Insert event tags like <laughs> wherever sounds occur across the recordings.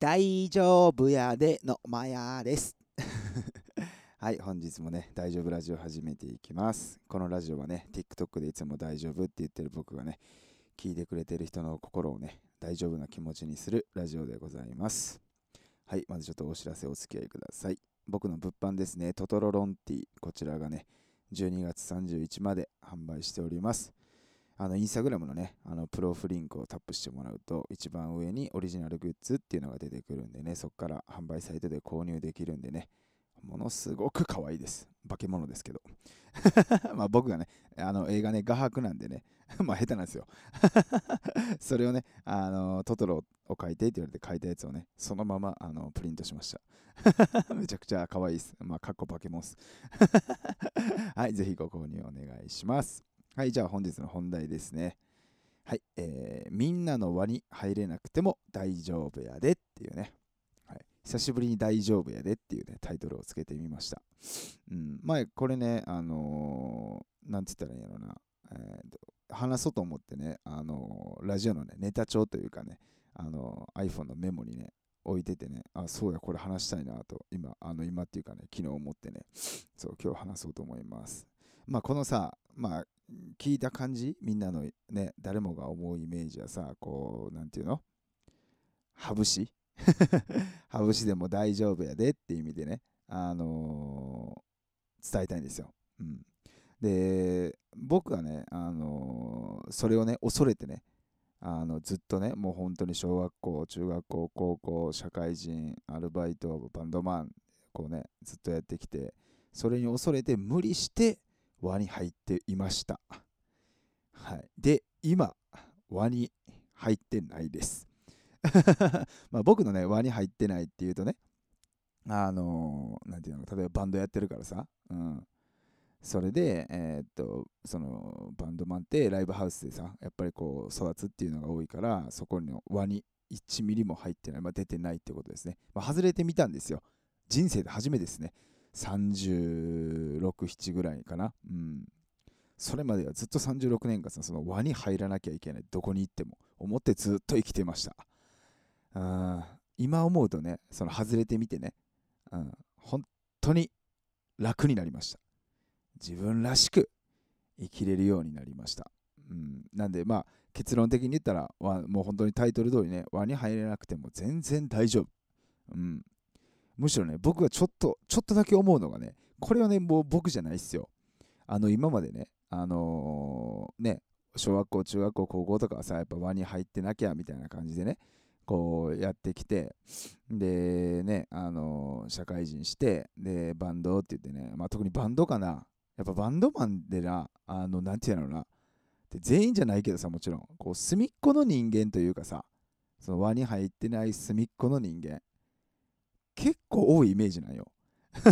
大丈夫やでのまやです。<laughs> はい、本日もね、大丈夫ラジオ始めていきます。このラジオはね、TikTok でいつも大丈夫って言ってる僕がね、聞いてくれてる人の心をね、大丈夫な気持ちにするラジオでございます。はい、まずちょっとお知らせお付き合いください。僕の物販ですね、トトロロンティ、こちらがね、12月31まで販売しております。あのインスタグラムのね、あのプロフリンクをタップしてもらうと、一番上にオリジナルグッズっていうのが出てくるんでね、そこから販売サイトで購入できるんでね、ものすごく可愛いです。化け物ですけど。<laughs> まあ僕がね、あの映画ね、画伯なんでね、<laughs> まあ下手なんですよ。<laughs> それをね、あのトトロを書いてって言われて書いたやつをね、そのままあのプリントしました。めちゃくちゃ可愛いです。まあ、かっこ化け物です。はい、ぜひご購入お願いします。はい、じゃあ本日の本題ですね。はい、えーみんなの輪に入れなくても大丈夫やでっていうね。はい、久しぶりに大丈夫やでっていうね、タイトルをつけてみました。うん、前これね、あのーなんて言ったらいいんやろな。えーと話そうと思ってね、あのーラジオのね、ネタ帳というかね、あのー iPhone のメモにね、置いててね、あ、そうや、これ話したいなと、今、あの、今っていうかね、昨日思ってね、そう、今日話そうと思います。まあ、このさ、まあ、聞いた感じ、みんなのね、誰もが思うイメージはさ、こう、なんていうの？羽生羽生でも大丈夫やでっていう意味でね、あのー伝えたいんですよ。うん。で、僕はね、あのーそれをね、恐れてね、あのずっとね、もう本当に小学校、中学校、高校、社会人、アルバイト、バンドマン、こうね、ずっとやってきて、それに恐れて無理して輪に入っていました。はい。で、今、輪に入ってないです。<laughs> まあ僕のね、輪に入ってないっていうとね、あのーなんていうの、例えばバンドやってるからさ、うん。それで、えーっと、そのバンドマンってライブハウスでさ、やっぱりこう育つっていうのが多いから、そこの輪に1ミリも入ってない、まあ、出てないってことですね。まあ、外れてみたんですよ。人生で初めてですね。36、7ぐらいかな。うん。それまではずっと36年間、その輪に入らなきゃいけない。どこに行っても。思ってずっと生きてました。あ今思うとね、その外れてみてね、うん、本当に楽になりました。自分らしく生きれるようになりました。うん、なんでまあ結論的に言ったらもう本当にタイトル通りね輪に入れなくても全然大丈夫、うん、むしろね僕がちょっとちょっとだけ思うのがねこれはねもう僕じゃないっすよ。あの今までねあのーね小学校中学校高校とかはさやっぱ輪に入ってなきゃみたいな感じでねこうやってきてでねあのー社会人してでバンドって言ってね、まあ、特にバンドかな。やっぱバンドマンでな、あの、なんていうのな、で全員じゃないけどさ、もちろん、こう、隅っこの人間というかさ、その輪に入ってない隅っこの人間、結構多いイメージなんよ。<laughs>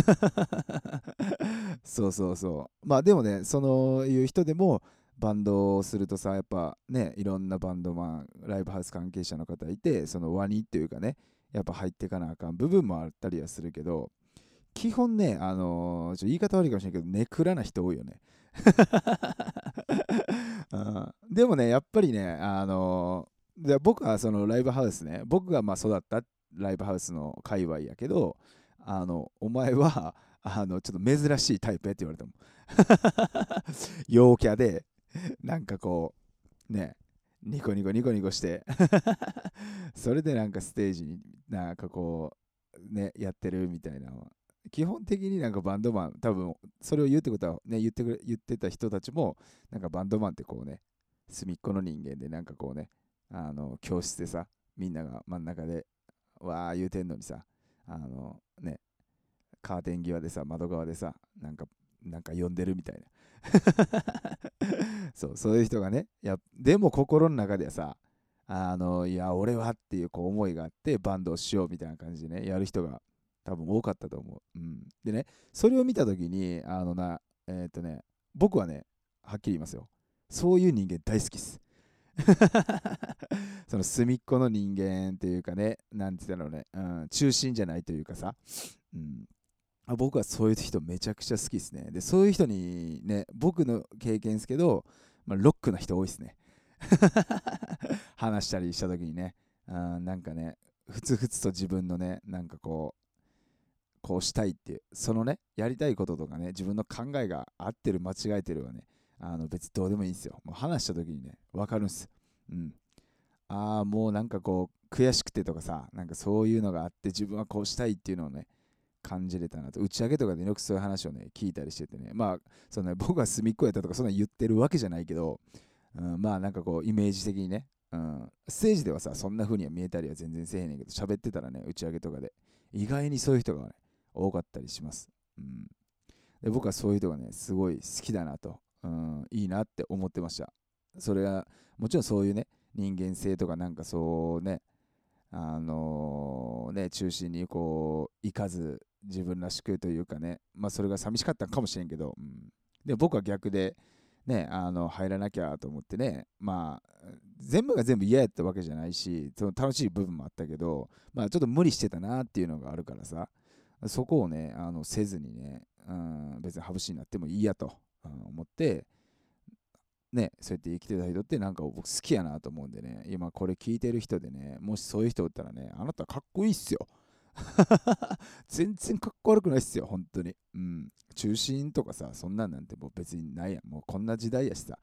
そうそうそう。まあでもね、そのいう人でも、バンドをするとさ、やっぱね、いろんなバンドマン、ライブハウス関係者の方いて、その輪にっていうかね、やっぱ入っていかなあかん部分もあったりはするけど、基本ね、あのーちょ言い方悪いかもしれないけど、ネクラな人多いよね。<laughs> うんでもね、やっぱりね、あのーで僕はそのライブハウスね、僕がまあ育ったライブハウスの界隈やけど、あの、お前は、<laughs> あの、ちょっと珍しいタイプやって言われたもん。<laughs> 陽キャで、なんかこう、ね、ニコニコニコニコして、<laughs> それでなんかステージになんかこう、ね、やってるみたいな基本的になんかバンドマン、多分それを言うってことはね、言ってくれ言ってた人たちも、なんかバンドマンってこうね、隅っこの人間でなんかこうね、あの、教室でさ、みんなが真ん中で、わー言うてんのにさ、あの、ね、カーテン際でさ、窓側でさ、なんか、なんか呼んでるみたいな。<laughs> そう、そういう人がね、いやでも心の中ではさ、あの、いや、俺はっていうこう思いがあって、バンドをしようみたいな感じでね、やる人が多分多かったと思う。うん。でね、それを見たときに、あのな、えっ、とね、僕はね、はっきり言いますよ。そういう人間大好きっす。<laughs> その隅っこの人間っていうかね、なんて言ったのね、うん、中心じゃないというかさ、うん、僕はそういう人めちゃくちゃ好きですね。で、そういう人にね、僕の経験ですけど、まあ、ロックな人多いですね。<laughs> 話したりした時にね、あーなんかね、ふつふつと自分のねなんかこうこうしたいっていうそのねやりたいこととかね自分の考えが合ってる間違えてるはねあの別にどうでもいいんですよ。もう話した時にね分かるんです。うん。ああもうなんかこう悔しくてとかさなんかそういうのがあって自分はこうしたいっていうのをね感じれたなと。打ち上げとかでよくそういう話をね聞いたりしててね。まあそのね僕は隅っこやったとかそんな言ってるわけじゃないけど、うん、まあなんかこうイメージ的にね、うん、ステージではさそんな風には見えたりは全然せえへんねんけど喋ってたらね打ち上げとかで意外にそういう人がね多かったりします、うん、で僕はそういう人がねすごい好きだなと、うん、いいなって思ってました。それはもちろんそういうね人間性とかなんかそうねあのー、ね中心にこういかず自分らしくというかねまあそれが寂しかったかもしれんけど、うん、で僕は逆でねあの入らなきゃと思ってねまあ全部が全部嫌やったわけじゃないしその楽しい部分もあったけどまあちょっと無理してたなっていうのがあるからさそこをねあのせずにね、うん、別にハブシになってもいいやと、思ってね、そうやって生きてた人ってなんか僕好きやなと思うんでね、今これ聞いてる人でね、もしそういう人おったらね、あなたかっこいいっすよ。<laughs> 全然かっこ悪くないっすよ、本当に。うん。中心とかさ、そんなんなんてもう別にないやん。もうこんな時代やしさ、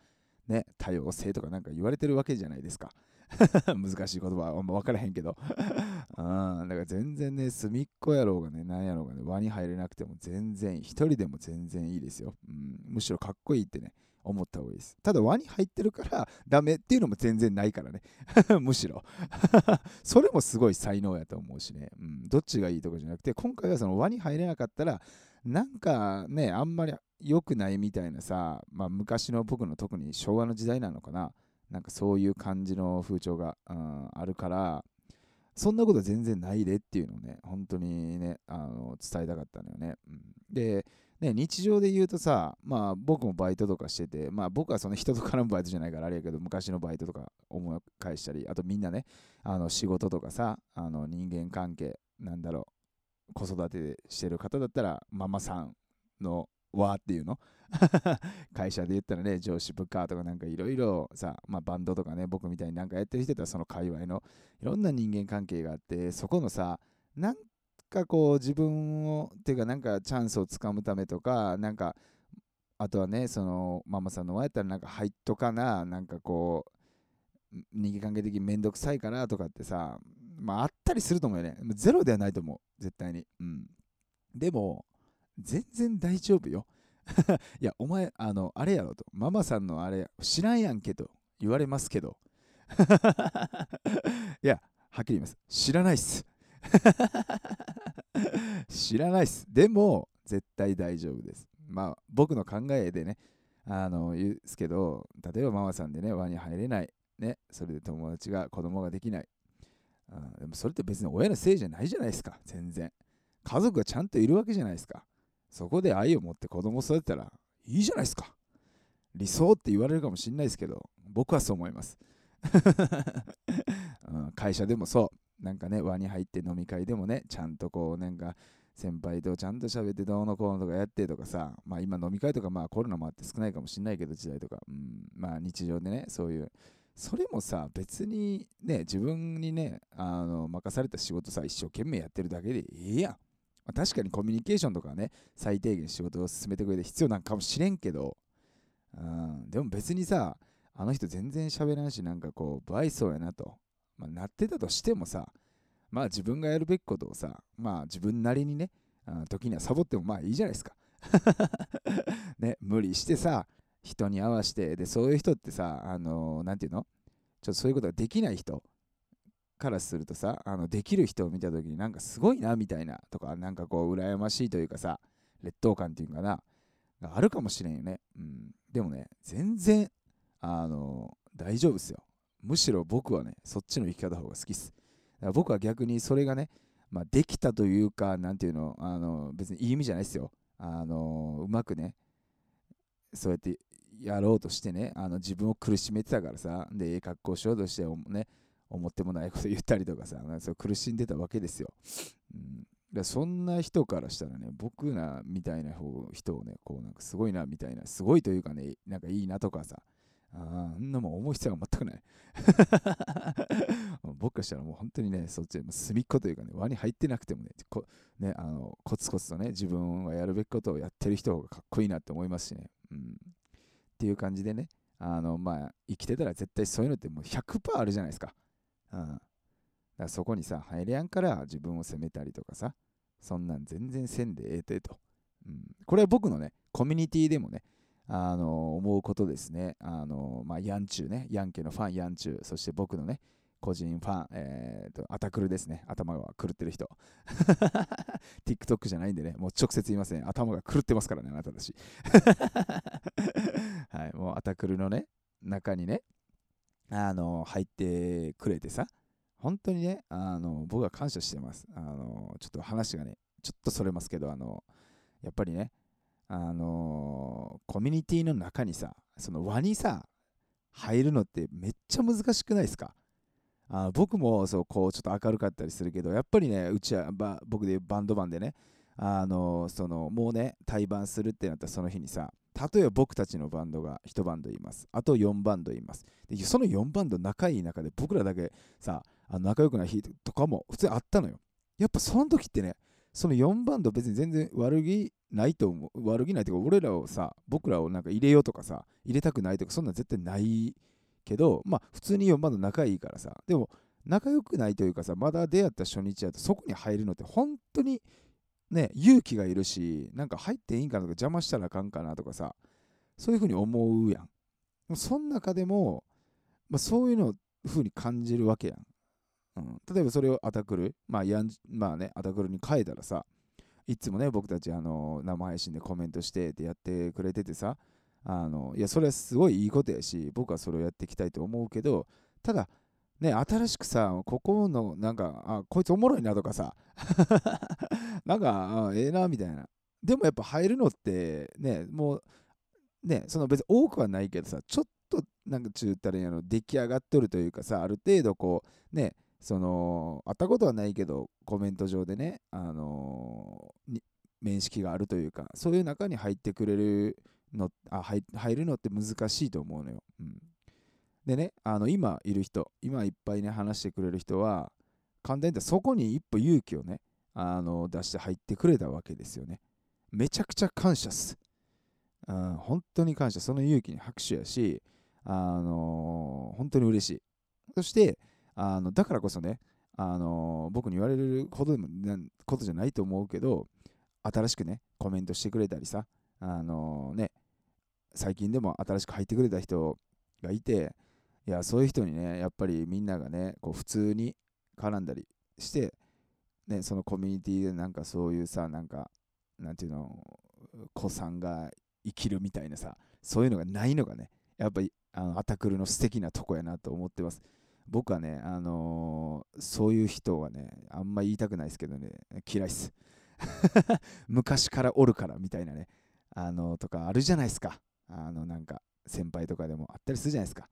ね、多様性とかなんか言われてるわけじゃないですか。<laughs> 難しい言葉は分からへんけど。<laughs> うん、だから全然ね、隅っこやろうがね、なんやろうがね、輪に入れなくても全然、一人でも全然いいですよ。うん、むしろかっこいいってね、思った方がいいです。ただ輪に入ってるからダメっていうのも全然ないからね。<laughs> むしろそれもすごい才能やと思うしね。うん、どっちがいいとかじゃなくて、今回はその輪に入れなかったら、なんかね、あんまり良くないみたいなさ、まあ、昔の僕の特に昭和の時代なのかな。なんかそういう感じの風潮が、うん、あるから、そんなこと全然ないでっていうのをね、本当にね、あの伝えたかったのよね。うん、で、ね、日常で言うとさ、まあ僕もバイトとかしてて、まあ僕はその人と絡むバイトじゃないからあれやけど、昔のバイトとか思い返したり、あとみんなね、あの仕事とかさ、あの人間関係、なんだろう、子育てしてる方だったら、ママさんの輪っていうの？<laughs> 会社で言ったらね、上司部下とかなんかいろいろさ、まあ、バンドとかね、僕みたいになんかやってる人とはその界隈のいろんな人間関係があって、そこのさ、なんかこう自分をていうかなんかチャンスをつかむためとかなんかあとはねそのママさんの前やったらなんか入っとかななんかこう人間関係的にめんどくさいかなとかってさまああったりすると思うよね。ゼロではないと思う。絶対に。うん。でも全然大丈夫よ <laughs> いやお前あのあれやろとママさんのあれ知らんやんけと言われますけど <laughs> いやはっきり言います知らないっす <laughs> 知らないっす。でも、絶対大丈夫です。まあ、僕の考えでね、あの、言うんすけど、例えばママさんでね、輪に入れない。ね、それで友達が、子供ができない。あでもそれって別に親のせいじゃないじゃないですか、全然。家族がちゃんといるわけじゃないですか。そこで愛を持って子供を育てたらいいじゃないですか。理想って言われるかもしれないですけど、僕はそう思います。<laughs> うん、会社でもそう。なんかね、輪に入って飲み会でもね、ちゃんとこう、なんか、先輩とちゃんと喋ってどうのこうのとかやってとかさ、まあ今飲み会とかまあコロナもあって少ないかもしんないけど時代とか、うん、まあ日常でね、そういう、それもさ、別にね、自分にね、あの任された仕事さ、一生懸命やってるだけでええやん。まあ、確かにコミュニケーションとかね、最低限仕事を進めてくれて必要なんかもしれんけど、うん、でも別にさ、あの人全然喋らんし、なんかこう、不愛想やなと。まあ、なってたとしてもさ、まあ自分がやるべきことをさ、まあ自分なりにね、あ時にはサボってもまあいいじゃないですか。<laughs> ね、無理してさ、人に合わせて、で、そういう人ってさ、あのー、なんていうの？ちょっとそういうことができない人からするとさ、あのできる人を見た時になんかすごいなみたいなとか、なんかこう、羨ましいというかさ、劣等感っていうかな、があるかもしれんよね。うん。でもね、全然、あの、大丈夫っすよ。むしろ僕はね、そっちの生き方の方が好きっす。だから僕は逆にそれがね、まあ、できたというか、なんていうの、あの別にいい意味じゃないですよ。あのうまくね、そうやってやろうとしてね、あの自分を苦しめてたからさ、で、ええ格好しようとしてね、思ってもないこと言ったりとかさ、<laughs> そう苦しんでたわけですよ。うん、だそんな人からしたらね、僕らみたいな方人をね、こうなんかすごいなみたいな、すごいというかね、なんかいいなとかさ、あんなもん思う必要は全くない。<laughs> 僕からしたらもう本当にね、そっちで隅っこというかね、輪に入ってなくてもね、こねあのコツコツとね、自分はやるべきことをやってる人がかっこいいなって思いますしね。うん、っていう感じでね、あのまあ、生きてたら絶対そういうのってもう100%あるじゃないですか。うん、だからそこにさ、入れやんから自分を責めたりとかさ、そんなん全然せんでええてと。うん、これは僕のね、コミュニティでもね、あの思うことですね。あのまあ、ヤンチューね、ヤンケのファン、ヤンチュー、そして僕のね、個人ファン、えーと、アタクルですね。頭が狂ってる人。<laughs> TikTok じゃないんでね、もう直接言いません。頭が狂ってますからね、あなたたち。<laughs> はい、もうアタクルのね、中にね、あの入ってくれてさ、本当にね、あの僕は感謝してます。あのちょっと話がね、ちょっとそれますけど、あのやっぱりね、あのコミュニティの中にさ、その輪にさ、入るのってめっちゃ難しくないですか？あ僕もそうこうちょっと明るかったりするけどやっぱりねうちはば僕でバンドマンでねあのそのもうね対バンするってなったらその日にさ例えば僕たちのバンドが1バンドいます。あと4バンドいます。でその4バンド仲いい中で僕らだけさあの仲良くない日とかも普通あったのよ。やっぱその時ってねその4バンド別に全然悪気ないと思う。悪気ないというか俺らをさ僕らをなんか入れようとかさ入れたくないとかそんなん絶対ないけどまあ普通に4バンド仲いいからさでも仲良くないというかさまだ出会った初日やとそこに入るのって本当にね勇気がいるしなんか入っていいんかなとか邪魔したらあかんかなとかさそういうふうに思うやん。その中でも、まあ、そういうのをふうに感じるわけやん。うん、例えばそれをアタクル、まあやんまあね、アタクルに変えたらさ、いつもね、僕たちあの生配信でコメントしてってやってくれててさ、あのいや、それはすごいいいことやし、僕はそれをやっていきたいと思うけど、ただ、ね、新しくさ、ここの、なんか、あ、こいつおもろいなとかさ、<laughs> なんか、あええな、みたいな。でもやっぱ入るのって、ね、もう、ね、その別に多くはないけどさ、ちょっと、なんかちゅうたらやの、出来上がっとるというかさ、ある程度こう、ね、その会ったことはないけどコメント上でね、あのー、面識があるというかそういう中に入ってくれるのあ入入るのって難しいと思うのよ。うん、でねあの今いる人今いっぱいね話してくれる人は簡単に言ったらそこに一歩勇気をねあの出して入ってくれたわけですよね。めちゃくちゃ感謝っす。うん、本当に感謝。その勇気に拍手やし、あの、本当に嬉しい。そして、あのだからこそね、あの僕に言われるほどでもことじゃないと思うけど、新しくね、コメントしてくれたりさ、あのね、最近でも新しく入ってくれた人がいて、いや、そういう人にね、やっぱりみんながね、こう普通に絡んだりして、ね、そのコミュニティでなんかそういうさ、なんか、なんていうの、子さんが生きるみたいなさ、そういうのがないのがね、やっぱりあのアタクルの素敵なとこやなと思ってます。僕はね、あのー、そういう人はね、あんま言いたくないですけどね、嫌いっす。<laughs> 昔からおるからみたいなね、あのー、とかあるじゃないですか。あの、なんか、先輩とかでもあったりするじゃないですか。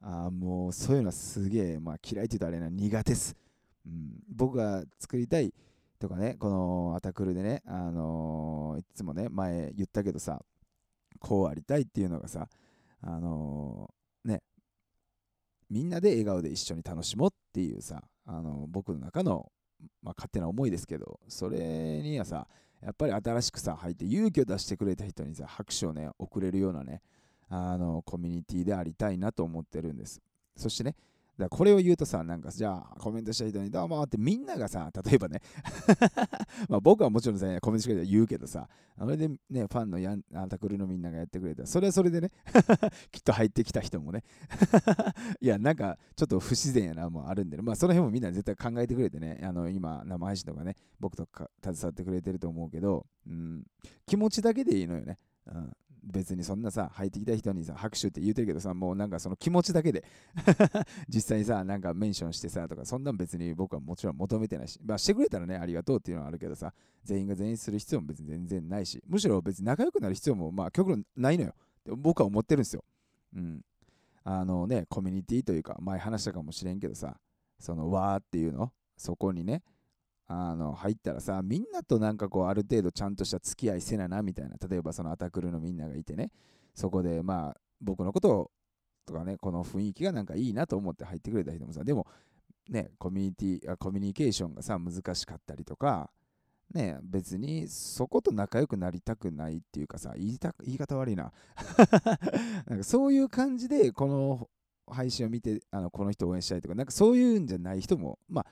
あもう、そういうのはすげえ、まあ、嫌いって言うとあれな、苦手っす。うん、僕が作りたいとかね、このアタクルでね、あのー、いつもね、前言ったけどさ、こうありたいっていうのがさ、あのー、ね、みんなで笑顔で一緒に楽しもうっていうさあの僕の中の、まあ、勝手な思いですけどそれにはさやっぱり新しくさ入って勇気を出してくれた人にさ拍手をね送れるようなねあのコミュニティでありたいなと思ってるんです。そしてねだこれを言うとさ、なんかじゃあコメントした人にどうもってみんながさ、例えばね <laughs> まあ僕はもちろんさ、コメントしてくれたら言うけどさ、それでね、ファンのヤンアタクルのみんながやってくれたら、それはそれでね <laughs> きっと入ってきた人もね <laughs> いや、なんかちょっと不自然やな、もうあるんで、ね、まあその辺もみんな絶対考えてくれてね、あの今、生配信とかね、僕とか携わってくれてると思うけど、うん、気持ちだけでいいのよね。うん。別にそんなさ、入ってきた人にさ、拍手って言うてるけどさ、もうなんかその気持ちだけで <laughs> 実際にさ、なんかメンションしてさ、とか、そんなん別に僕はもちろん求めてないし、まあしてくれたらね、ありがとうっていうのはあるけどさ、全員が全員する必要も別に全然ないし、むしろ別に仲良くなる必要も、まあ極論ないのよって。僕は思ってるんですよ。うん。あのね、コミュニティというか、前話したかもしれんけどさ、そのわーっていうの、そこにね、あの入ったらさみんなとなんかこうある程度ちゃんとした付き合いせななみたいな例えばそのアタクルのみんながいてねそこでまあ僕のことをとかね、この雰囲気がなんかいいなと思って入ってくれた人もさ、でも、ね、コミュニティコミュニケーションがさ、難しかったりとか、ね、別にそこと仲良くなりたくないっていうかさ、言いた言い方悪いな。<laughs> なんかそういう感じで、この配信を見て、あのこの人を応援したいとか、なんかそういうんじゃない人も、まあ、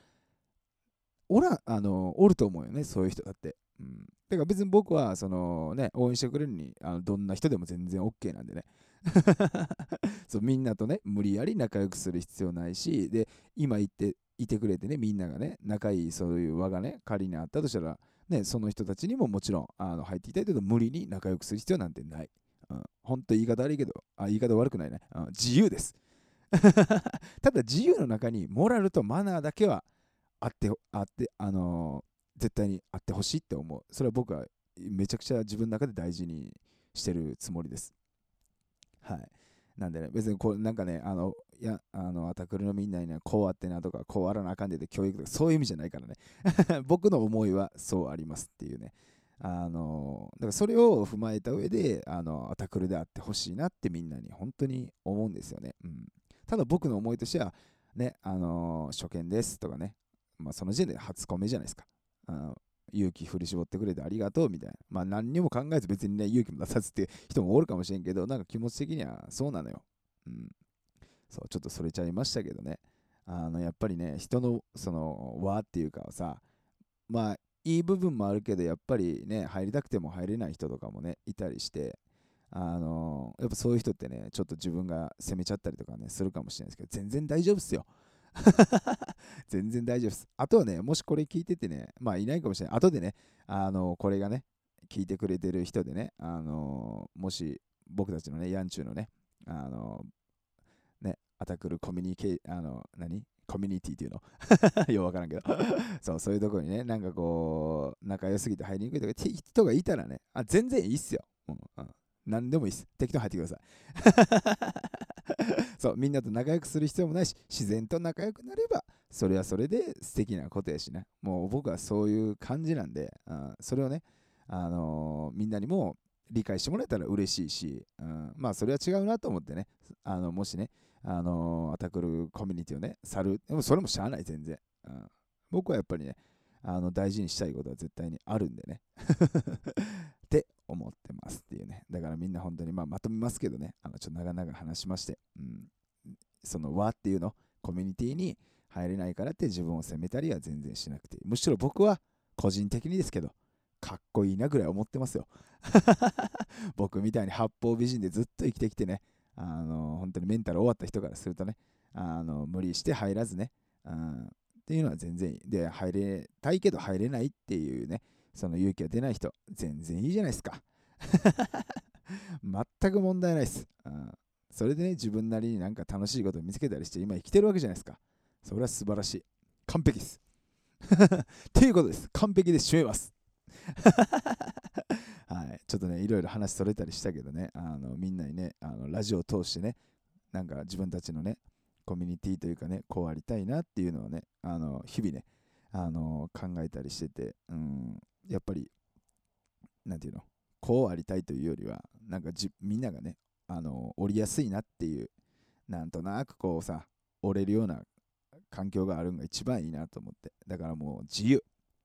おらあのおると思うよね、そういう人だって。うん、だから別に僕はその、ね、応援してくれるにあのどんな人でも全然 OK なんでね。<laughs> そうみんなとね無理やり仲良くする必要ないしで今言っていてくれてねみんながね仲いいそういう輪がね仮にあったとしたら、ね、その人たちにももちろんあの入っていきたいけど無理に仲良くする必要なんてない。うん、本当言い方悪いけどあ言い方悪くないね、うん、自由です。<laughs> ただ自由の中にモラルとマナーだけはあってあってあの、絶対にあってほしいって思うそれは僕はめちゃくちゃ自分の中で大事にしてるつもりですはいなんでね、別にこう、なんかね、あの、いや、あの、アタクルのみんなにね、こうあってなとか、こうあらなあかんでて教育とか、そういう意味じゃないからね。<laughs> 僕の思いはそうありますっていうね。あの、だからそれを踏まえた上で、あの、アタクルであってほしいなってみんなに本当に思うんですよね。うん。ただ僕の思いとしては、ね、あの、初見ですとかね、まあその時点で初コメじゃないですか。あ勇気振り絞ってくれてありがとうみたいな。まあ何にも考えず別にね、勇気も出さずって人もおるかもしれんけど、なんか気持ち的にはそうなのよ。うん。そう、ちょっとそれちゃいましたけどね。あの、やっぱりね、人のその和っていうかさ、まあいい部分もあるけど、やっぱりね、入りたくても入れない人とかもね、いたりして、あのやっぱそういう人ってね、ちょっと自分が責めちゃったりとかね、するかもしれないですけど、全然大丈夫っすよ。<laughs> 全然大丈夫です。あとはね、もしこれ聞いててね、まあいないかもしれない。後でね、あの、これがね、聞いてくれてる人でね、あの、もし僕たちのね、ヤンチューのね、あの、ね、アタクルコミュニケあの、何？コミュニティっていうの？<laughs> ようわからんけど <laughs> そう、そういうところにね、なんかこう、仲良すぎて入りにくいとか人がいたらね、あ、全然いいっすよ。うんうん何でもいいです。適当に入ってください。<laughs> そう、みんなと仲良くする必要もないし、自然と仲良くなれば、それはそれで素敵なことやしね。もう僕はそういう感じなんで、うん、それをね、あのー、みんなにも理解してもらえたら嬉しいし、うん、まあそれは違うなと思ってね、あのもしね、あのー、アタクルコミュニティをね、去る、でもそれもしゃあない、全然。うん、僕はやっぱりね、あの大事にしたいことは絶対にあるんでね。って思ってますっていうね。だからみんな本当に、まあ、まとめますけどね、あのちょっと長々話しまして、うん、その和っていうの、コミュニティに入れないからって自分を責めたりは全然しなくて、むしろ僕は個人的にですけど、かっこいいなぐらい思ってますよ。<laughs> 僕みたいに八方美人でずっと生きてきてね、あの本当にメンタル終わった人からするとね、あの無理して入らずね、うん、っていうのは全然いい。で、入れたいけど入れないっていうね、その勇気が出ない人、全然いいじゃないですか。<laughs> 全く問題ないです、うん。それでね、自分なりになんか楽しいことを見つけたりして、今生きてるわけじゃないですか。それは素晴らしい。完璧です。<laughs> っていうことです。完璧で締めます。<laughs> はい、ちょっとね、いろいろ話それたりしたけどね、あのみんなにね、あのラジオを通してね、なんか自分たちのね、コミュニティというかね、こうありたいなっていうのをね、あの日々ね、あの考えたりしてて、うん、やっぱり、なんていうの、こうありたいというよりは、なんかじみんながね、あの降りやすいなっていう、なんとなくこうさ、折れるような環境があるのが一番いいなと思って。だからもう自由。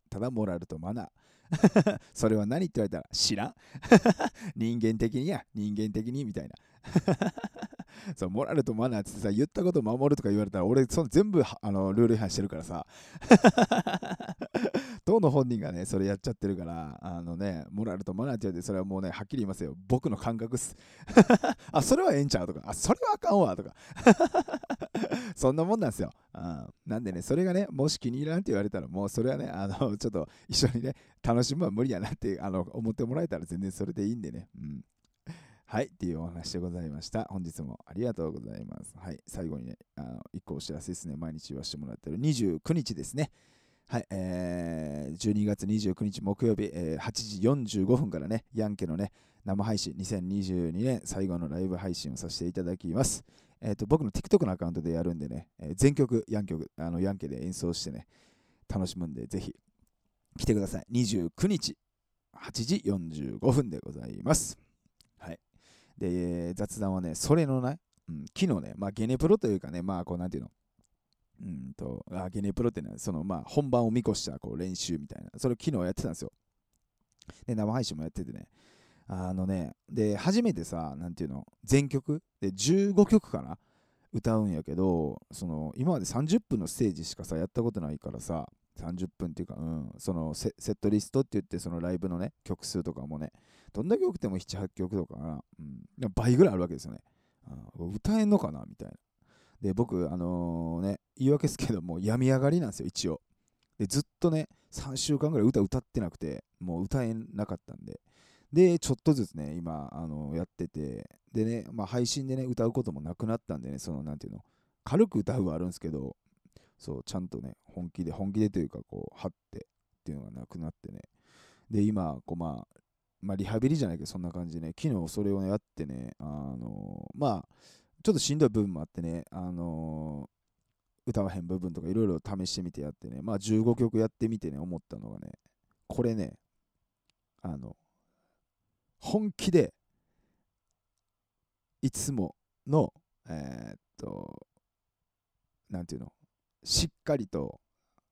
ただモラルとマナー。<laughs> それは何って言われたら知らん <laughs> 人間的にや、人間的にみたいな <laughs> そう、モラルとマナーってさ、言ったこと守るとか言われたら、俺、その全部あのルール違反してるからさ。<laughs> 当の本人がね、それやっちゃってるから、あのね、モラルとマナーって言われて、それはもうね、はっきり言いますよ。僕の感覚っす。<laughs> あ、それはええんちゃう？とか、あ、それはあかんわとか。そんなもんなんですよ。あなんでね、それがね、もし気に入らんって言われたら、もうそれはね、あの、ちょっと一緒にね、楽しむは無理やなってあの思ってもらえたら全然それでいいんでね。うんはい、っていうお話でございました。本日もありがとうございます。はい、最後にね、あの1個お知らせですね。毎日言わせてもらってる29日ですね。はい、えー、12月29日木曜日、えー、8時45分からね、ヤンケのね、生配信、2022年最後のライブ配信をさせていただきます。えーと、僕の TikTok のアカウントでやるんでね、えー、全曲ヤン曲あのヤンケで演奏してね、楽しむんで、ぜひ来てください。29日、8時45分でございます。はいで、雑談はね、それのない、うん、昨日ね、まあ、ゲネプロというかね、まあ、こう、なんていうの、うんと、あゲネプロってのは、その、まあ、本番を見越したこう練習みたいな、それを昨日やってたんですよ。で、生配信もやっててね、あのね、で、初めてさ、なんていうの、全曲？で15曲かな？歌うんやけど、その、今まで30分のステージしかさ、やったことないからさ、30分っていうか、うん、そのセットリストって言って、そのライブのね、曲数とかもね、どんだけ多くても7、8曲とかな、うん、倍ぐらいあるわけですよね。うん、歌えんのかなみたいな。で、僕、あのー、ね、言い訳ですけど、もう病み上がりなんですよ、一応。で、ずっとね、3週間ぐらい歌歌ってなくて、もう歌えなかったんで、で、ちょっとずつね、今、あのやってて、でね、まあ、配信でね、歌うこともなくなったんでね、その、なんていうの、軽く歌うはあるんですけど、そう、ちゃんとね、本気で、本気でというか、こう、張ってっていうのがなくなってね。で、今、こう、まあ、まあ、リハビリじゃないけど、そんな感じでね、昨日それをね、やってね、あの、まあ、ちょっとしんどい部分もあってね、あの、歌わへん部分とかいろいろ試してみてやってね、まあ15曲やってみてね、思ったのがね、これね、あの、本気で、いつもの、えー、っと、なんていうの、しっかりと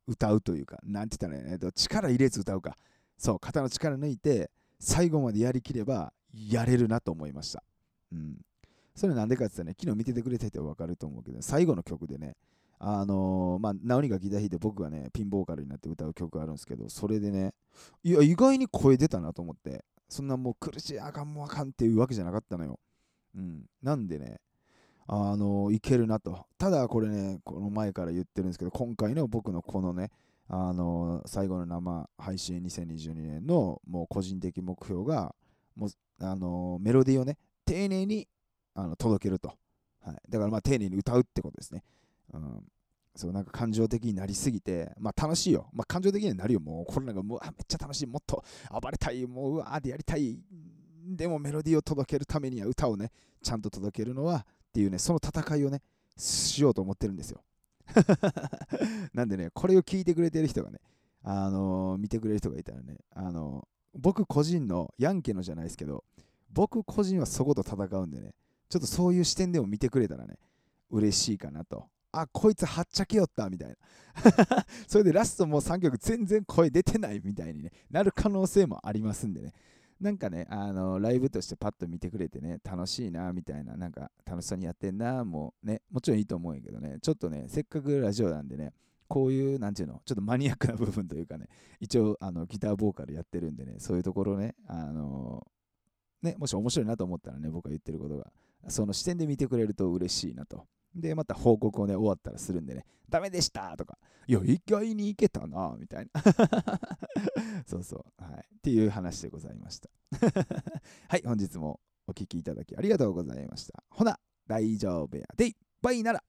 歌うというか、なんて言ったらいいの、力入れず歌うか。そう、肩の力抜いて、最後までやりきれば、やれるなと思いました。うん。それなんでかって言ったらね、昨日見ててくれてて分かると思うけど、最後の曲でね、あのー、まあ、ナオニがギター弾いて僕がね、ピンボーカルになって歌う曲があるんですけど、それでね、いや、意外に声出たなと思って、そんなもう苦しい、あかんもあかんっていうわけじゃなかったのよ。うん。なんでね、あのいけるなと。ただこれね、この前から言ってるんですけど、今回の僕のこのね、あの最後の生配信2022年のもう個人的目標が、もうあのメロディーをね、丁寧にあの届けると。はい、だからまあ丁寧に歌うってことですね。うん、そうなんか感情的になりすぎて、まあ楽しいよ。まあ感情的にはなるよ。もうこれなんかもうめっちゃ楽しい。もっと暴れたい。もううわーってやりたい。でもメロディーを届けるためには歌をね、ちゃんと届けるのはっていうね、その戦いをね、しようと思ってるんですよ。<laughs> なんでね、これを聞いてくれてる人がね、あのー、見てくれる人がいたらね、あのー、僕個人の、ヤンケのじゃないですけど、僕個人はそこと戦うんでね、ちょっとそういう視点でも見てくれたらね、嬉しいかなとあ、こいつはっちゃけよったみたいな。<laughs> それでラストもう3曲全然声出てないみたいに、ね、なる可能性もありますんでね。なんかね、あのライブとしてパッと見てくれてね、楽しいなみたいな、なんか楽しそうにやってんな、もうね、もちろんいいと思うんやけどね、ちょっとね、せっかくラジオなんでね、こういう、なんていうの、ちょっとマニアックな部分というかね、一応あのギターボーカルやってるんでね、そういうところね、あのね、もし面白いなと思ったらね、僕が言ってることが、その視点で見てくれると嬉しいなと。で、また報告をね、終わったらするんでね、ダメでしたとか、いや、意外にいけたな、みたいな。<laughs> そうそう。はい。っていう話でございました。<laughs> はい、本日もお聴きいただきありがとうございました。ほな、大丈夫やでいっぱいなら。